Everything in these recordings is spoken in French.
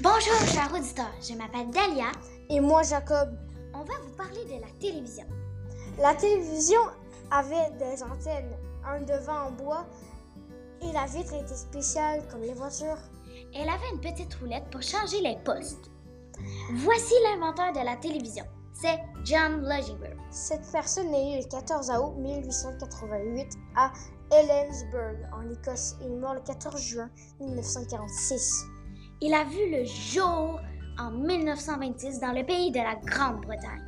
Bonjour, chers auditeurs. Je m'appelle Dalia. Et moi, Jacob. On va vous parler de la télévision. La télévision avait des antennes, un devant en bois, et la vitre était spéciale comme les voitures. Elle avait une petite roulette pour changer les postes. Voici l'inventeur de la télévision. C'est John Logie-Baird. Cette personne est née le 14 août 1888 à Helensburgh, en Écosse, et est mort le 14 juin 1946. Il a vu le jour en 1926 dans le pays de la Grande-Bretagne.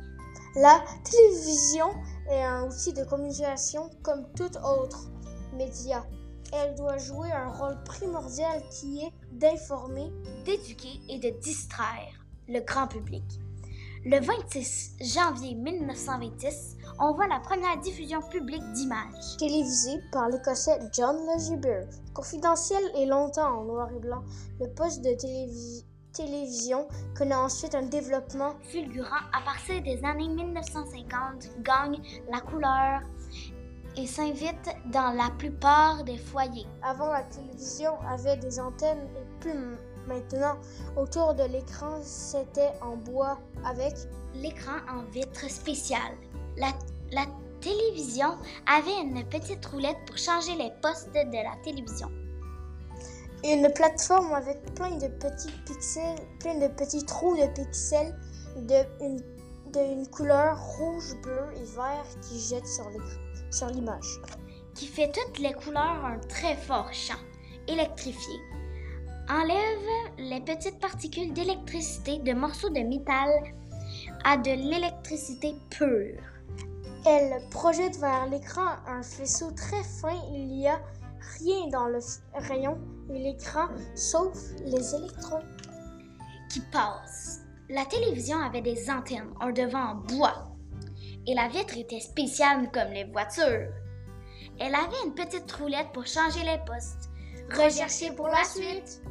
La télévision est un outil de communication comme tout autre média. Elle doit jouer un rôle primordial qui est d'informer, d'éduquer et de distraire le grand public. Le 26 janvier 1926, on voit la première diffusion publique d'images. Télévisée par l'Écossais John Logie-Baird. Confidentiel et longtemps en noir et blanc, le poste de télévision connaît ensuite un développement fulgurant à partir des années 1950, gagne la couleur et s'invite dans la plupart des foyers. Avant, la télévision avait des antennes et plus maintenant. Autour de l'écran, c'était en bois avec l'écran en vitre spéciale. La, la télévision avait une petite roulette pour changer les postes de la télévision. Une plateforme avec plein de petits pixels, plein de petits trous de pixels de une, de une couleur rouge, bleu et vert qui jette sur l'image. Qui fait toutes les couleurs un très fort champ, électrifié. Enlève les petites particules d'électricité de morceaux de métal à de l'électricité pure. Elle projette vers l'écran un faisceau très fin. Il n'y a rien dans le rayon et l'écran sauf les électrons qui passent. La télévision avait des antennes, un devant en bois. Et la vitre était spéciale comme les voitures. Elle avait une petite roulette pour changer les postes. Recherchez pour la suite.